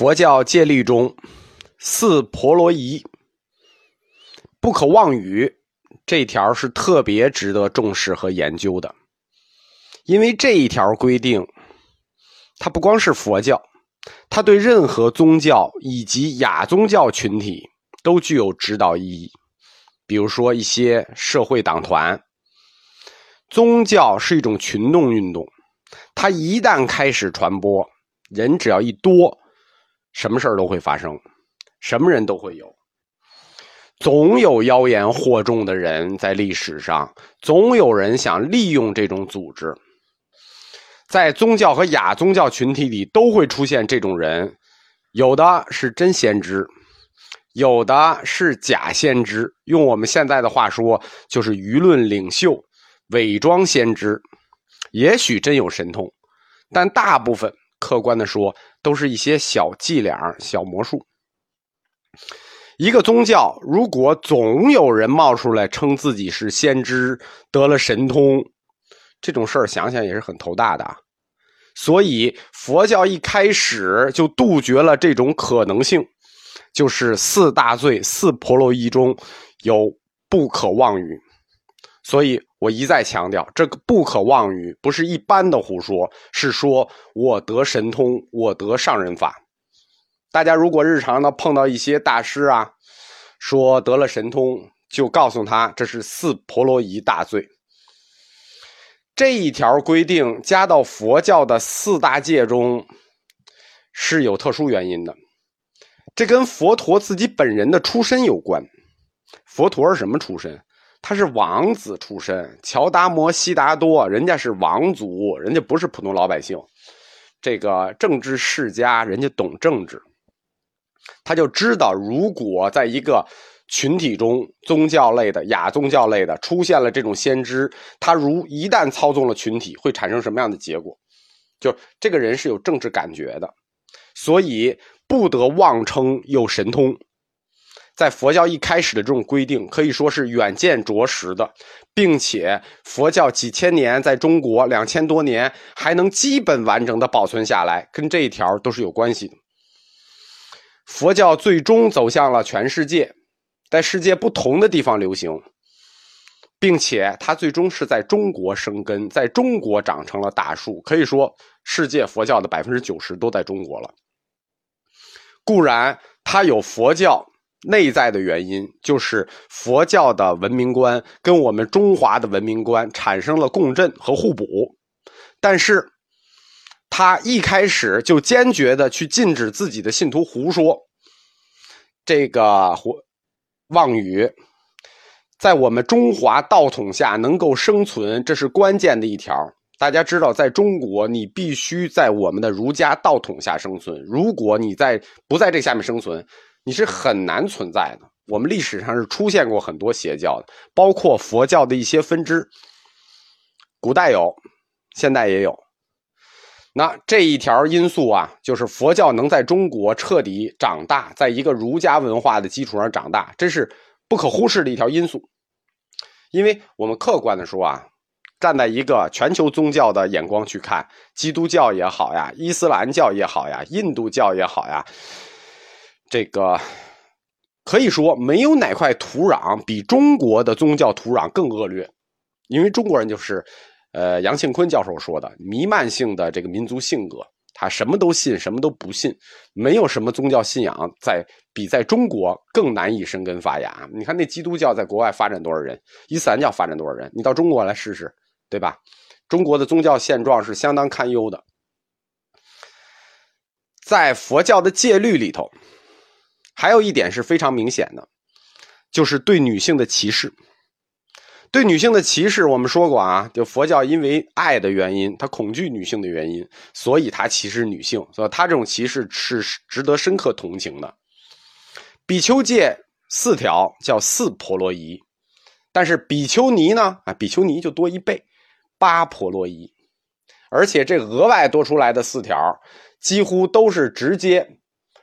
佛教戒律中，四婆罗夷不可妄语，这条是特别值得重视和研究的，因为这一条规定，它不光是佛教，它对任何宗教以及亚宗教群体都具有指导意义。比如说一些社会党团，宗教是一种群众运动，它一旦开始传播，人只要一多。什么事儿都会发生，什么人都会有，总有妖言惑众的人在历史上，总有人想利用这种组织，在宗教和亚宗教群体里都会出现这种人，有的是真先知，有的是假先知，用我们现在的话说，就是舆论领袖，伪装先知，也许真有神通，但大部分。客观的说，都是一些小伎俩、小魔术。一个宗教如果总有人冒出来称自己是先知，得了神通，这种事儿想想也是很头大的。所以佛教一开始就杜绝了这种可能性，就是四大罪、四婆罗夷中有不可妄语。所以我一再强调，这个不可妄语不是一般的胡说，是说我得神通，我得上人法。大家如果日常呢碰到一些大师啊，说得了神通，就告诉他这是四婆罗夷大罪。这一条规定加到佛教的四大戒中是有特殊原因的，这跟佛陀自己本人的出身有关。佛陀是什么出身？他是王子出身，乔达摩悉达多，人家是王族，人家不是普通老百姓。这个政治世家，人家懂政治，他就知道，如果在一个群体中，宗教类的、亚宗教类的出现了这种先知，他如一旦操纵了群体，会产生什么样的结果？就这个人是有政治感觉的，所以不得妄称有神通。在佛教一开始的这种规定，可以说是远见卓识的，并且佛教几千年在中国两千多年还能基本完整的保存下来，跟这一条都是有关系的。佛教最终走向了全世界，在世界不同的地方流行，并且它最终是在中国生根，在中国长成了大树。可以说，世界佛教的百分之九十都在中国了。固然，它有佛教。内在的原因就是佛教的文明观跟我们中华的文明观产生了共振和互补，但是，他一开始就坚决的去禁止自己的信徒胡说，这个胡妄语，在我们中华道统下能够生存，这是关键的一条。大家知道，在中国，你必须在我们的儒家道统下生存，如果你在不在这下面生存。你是很难存在的。我们历史上是出现过很多邪教的，包括佛教的一些分支，古代有，现代也有。那这一条因素啊，就是佛教能在中国彻底长大，在一个儒家文化的基础上长大，这是不可忽视的一条因素。因为我们客观的说啊，站在一个全球宗教的眼光去看，基督教也好呀，伊斯兰教也好呀，印度教也好呀。这个可以说没有哪块土壤比中国的宗教土壤更恶劣，因为中国人就是，呃，杨庆坤教授说的弥漫性的这个民族性格，他什么都信，什么都不信，没有什么宗教信仰在比在中国更难以生根发芽。你看那基督教在国外发展多少人，伊斯兰教发展多少人，你到中国来试试，对吧？中国的宗教现状是相当堪忧的，在佛教的戒律里头。还有一点是非常明显的，就是对女性的歧视。对女性的歧视，我们说过啊，就佛教因为爱的原因，他恐惧女性的原因，所以他歧视女性。所以，他这种歧视是值得深刻同情的。比丘戒四条叫四婆罗夷，但是比丘尼呢？啊，比丘尼就多一倍，八婆罗夷。而且这额外多出来的四条，几乎都是直接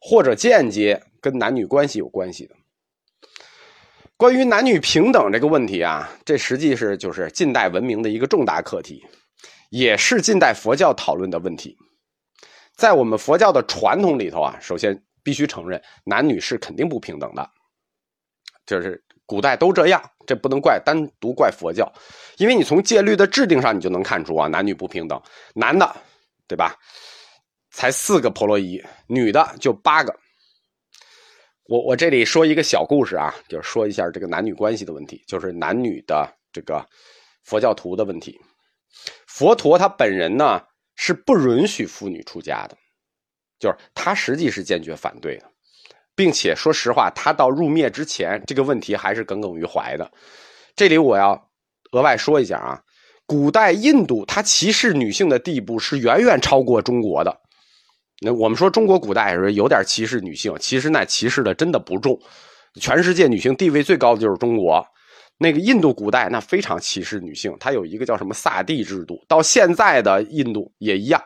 或者间接。跟男女关系有关系的，关于男女平等这个问题啊，这实际是就是近代文明的一个重大课题，也是近代佛教讨论的问题。在我们佛教的传统里头啊，首先必须承认，男女是肯定不平等的，就是古代都这样，这不能怪单独怪佛教，因为你从戒律的制定上，你就能看出啊，男女不平等，男的，对吧？才四个婆罗夷，女的就八个。我我这里说一个小故事啊，就是说一下这个男女关系的问题，就是男女的这个佛教徒的问题。佛陀他本人呢是不允许妇女出家的，就是他实际是坚决反对的，并且说实话，他到入灭之前，这个问题还是耿耿于怀的。这里我要额外说一下啊，古代印度他歧视女性的地步是远远超过中国的。那我们说中国古代是有点歧视女性，其实那歧视的真的不重。全世界女性地位最高的就是中国，那个印度古代那非常歧视女性，它有一个叫什么萨帝制度，到现在的印度也一样。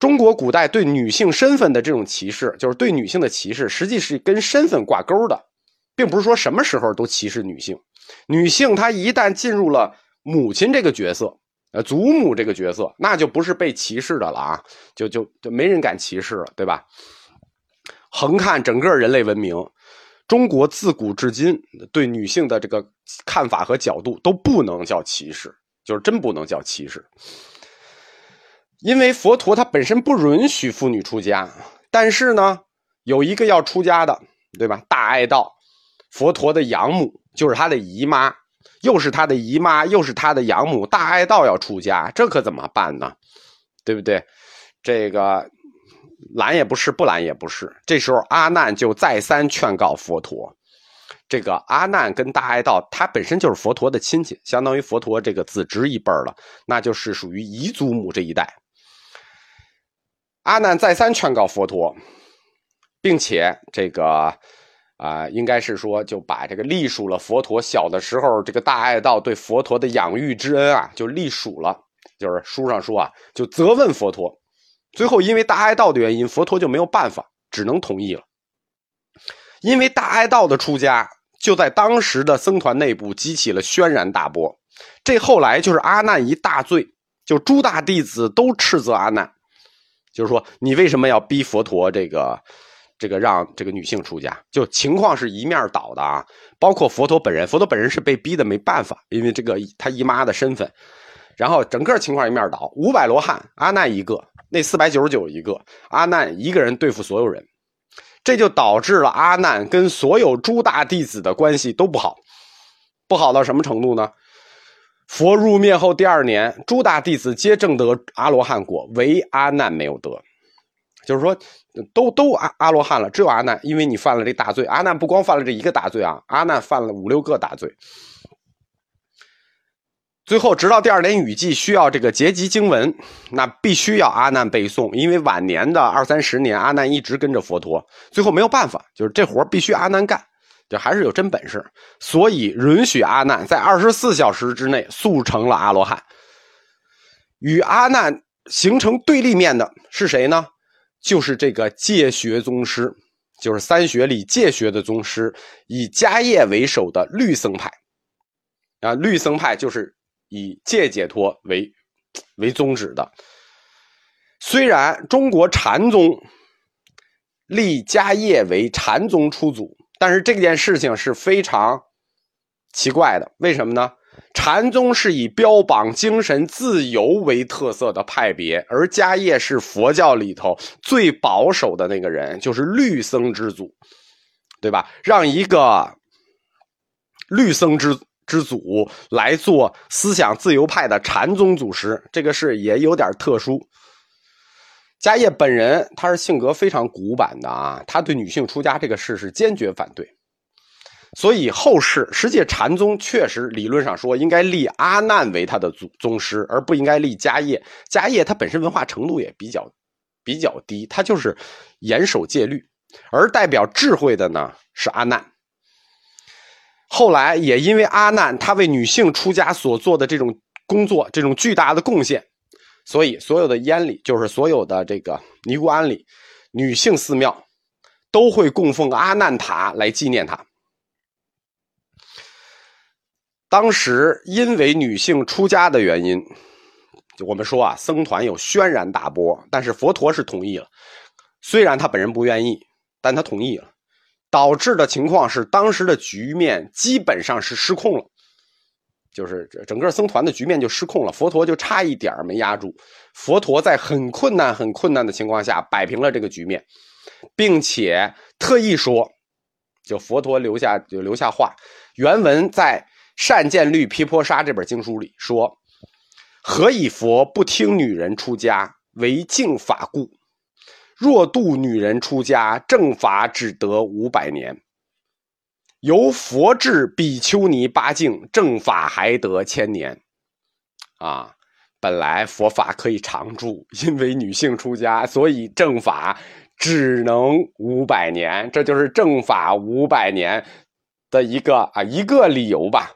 中国古代对女性身份的这种歧视，就是对女性的歧视，实际是跟身份挂钩的，并不是说什么时候都歧视女性。女性她一旦进入了母亲这个角色。呃，祖母这个角色，那就不是被歧视的了啊，就就就没人敢歧视了，对吧？横看整个人类文明，中国自古至今对女性的这个看法和角度都不能叫歧视，就是真不能叫歧视。因为佛陀他本身不允许妇女出家，但是呢，有一个要出家的，对吧？大爱道，佛陀的养母就是他的姨妈。又是他的姨妈，又是他的养母，大爱道要出家，这可怎么办呢？对不对？这个拦也不是，不拦也不是。这时候阿难就再三劝告佛陀。这个阿难跟大爱道，他本身就是佛陀的亲戚，相当于佛陀这个子侄一辈了，那就是属于姨祖母这一代。阿难再三劝告佛陀，并且这个。啊，应该是说就把这个隶属了佛陀小的时候这个大爱道对佛陀的养育之恩啊，就隶属了。就是书上说啊，就责问佛陀。最后因为大爱道的原因，佛陀就没有办法，只能同意了。因为大爱道的出家，就在当时的僧团内部激起了轩然大波。这后来就是阿难一大罪，就诸大弟子都斥责阿难，就是说你为什么要逼佛陀这个？这个让这个女性出家，就情况是一面倒的啊，包括佛陀本人，佛陀本人是被逼的没办法，因为这个他姨妈的身份，然后整个情况一面倒，五百罗汉，阿难一个，那四百九十九一个，阿难一个人对付所有人，这就导致了阿难跟所有诸大弟子的关系都不好，不好到什么程度呢？佛入灭后第二年，诸大弟子皆正得阿罗汉果，唯阿难没有得。就是说，都都阿阿罗汉了，只有阿难，因为你犯了这大罪。阿难不光犯了这一个大罪啊，阿难犯了五六个大罪。最后，直到第二年雨季需要这个结集经文，那必须要阿难背诵，因为晚年的二三十年，阿难一直跟着佛陀。最后没有办法，就是这活必须阿难干，就还是有真本事，所以允许阿难在二十四小时之内速成了阿罗汉。与阿难形成对立面的是谁呢？就是这个戒学宗师，就是三学里戒学的宗师，以迦叶为首的律僧派。啊，律僧派就是以戒解脱为为宗旨的。虽然中国禅宗立迦叶为禅宗初祖，但是这件事情是非常奇怪的。为什么呢？禅宗是以标榜精神自由为特色的派别，而迦叶是佛教里头最保守的那个人，就是律僧之祖，对吧？让一个律僧之之祖来做思想自由派的禅宗祖师，这个事也有点特殊。迦叶本人他是性格非常古板的啊，他对女性出家这个事是坚决反对。所以后世实际禅宗确实理论上说应该立阿难为他的宗宗师，而不应该立迦叶。迦叶他本身文化程度也比较比较低，他就是严守戒律，而代表智慧的呢是阿难。后来也因为阿难他为女性出家所做的这种工作，这种巨大的贡献，所以所有的庵里，就是所有的这个尼姑庵里，女性寺庙都会供奉阿难塔来纪念他。当时因为女性出家的原因，我们说啊，僧团有轩然大波，但是佛陀是同意了，虽然他本人不愿意，但他同意了，导致的情况是当时的局面基本上是失控了，就是整个僧团的局面就失控了，佛陀就差一点没压住，佛陀在很困难、很困难的情况下摆平了这个局面，并且特意说，就佛陀留下就留下话，原文在《善见律毗婆沙》这本经书里说。何以佛不听女人出家为净法故？若度女人出家，正法只得五百年；由佛制比丘尼八境，正法还得千年。啊，本来佛法可以长住，因为女性出家，所以正法只能五百年。这就是正法五百年的一个啊一个理由吧。